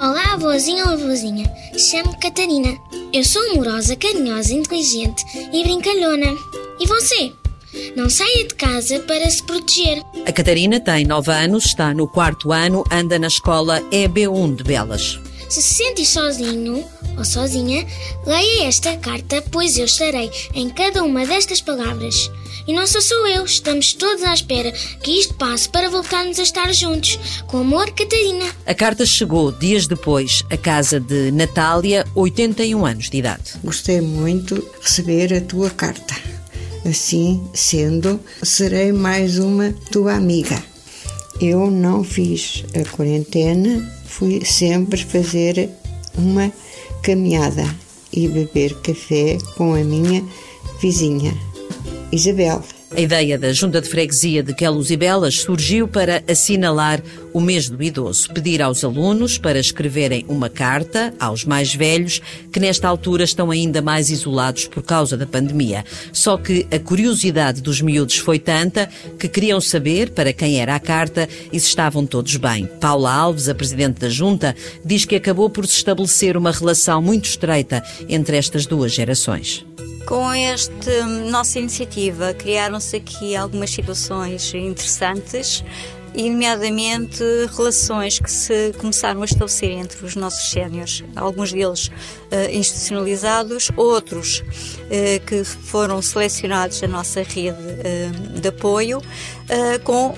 Olá, avózinha ou avózinha. Chamo-me Catarina. Eu sou amorosa, carinhosa, inteligente e brincalhona. E você? Não saia de casa para se proteger. A Catarina tem 9 anos, está no quarto ano, anda na escola EB1 de Belas. Se se sente sozinho ou sozinha, leia esta carta, pois eu estarei em cada uma destas palavras. E não sou só eu, estamos todos à espera que isto passe para voltarmos a estar juntos. Com amor, Catarina. A carta chegou dias depois à casa de Natália, 81 anos de idade. Gostei muito de receber a tua carta. Assim sendo, serei mais uma tua amiga. Eu não fiz a quarentena, fui sempre fazer uma caminhada e beber café com a minha vizinha, Isabel. A ideia da Junta de Freguesia de Queluz e Belas surgiu para assinalar o mês do idoso, pedir aos alunos para escreverem uma carta aos mais velhos que nesta altura estão ainda mais isolados por causa da pandemia. Só que a curiosidade dos miúdos foi tanta que queriam saber para quem era a carta e se estavam todos bem. Paula Alves, a presidente da Junta, diz que acabou por se estabelecer uma relação muito estreita entre estas duas gerações. Com esta nossa iniciativa, criaram-se aqui algumas situações interessantes e, nomeadamente, relações que se começaram a estabelecer entre os nossos séniores, alguns deles uh, institucionalizados, outros uh, que foram selecionados da nossa rede uh, de apoio, com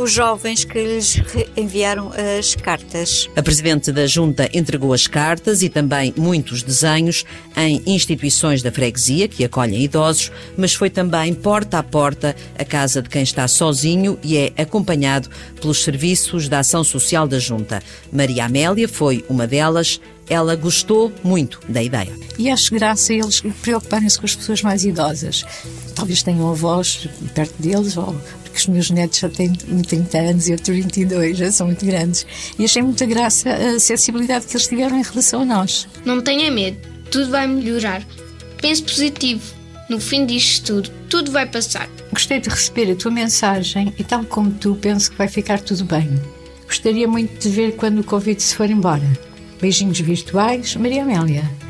os jovens que lhes enviaram as cartas. A Presidente da Junta entregou as cartas e também muitos desenhos em instituições da freguesia que acolhem idosos, mas foi também porta a porta a casa de quem está sozinho e é acompanhado pelos serviços da ação social da Junta. Maria Amélia foi uma delas. Ela gostou muito da ideia. E acho graça eles preocuparem-se com as pessoas mais idosas. Talvez tenham avós perto deles, ou porque os meus netos já têm 30 anos e eu tenho 22, já são muito grandes. E achei muita graça a sensibilidade que eles tiveram em relação a nós. Não tenha medo, tudo vai melhorar. Pense positivo. No fim disto tudo, tudo vai passar. Gostei de receber a tua mensagem e, tal como tu, penso que vai ficar tudo bem. Gostaria muito de ver quando o Covid se for embora. Beijinhos virtuais, Maria Amélia.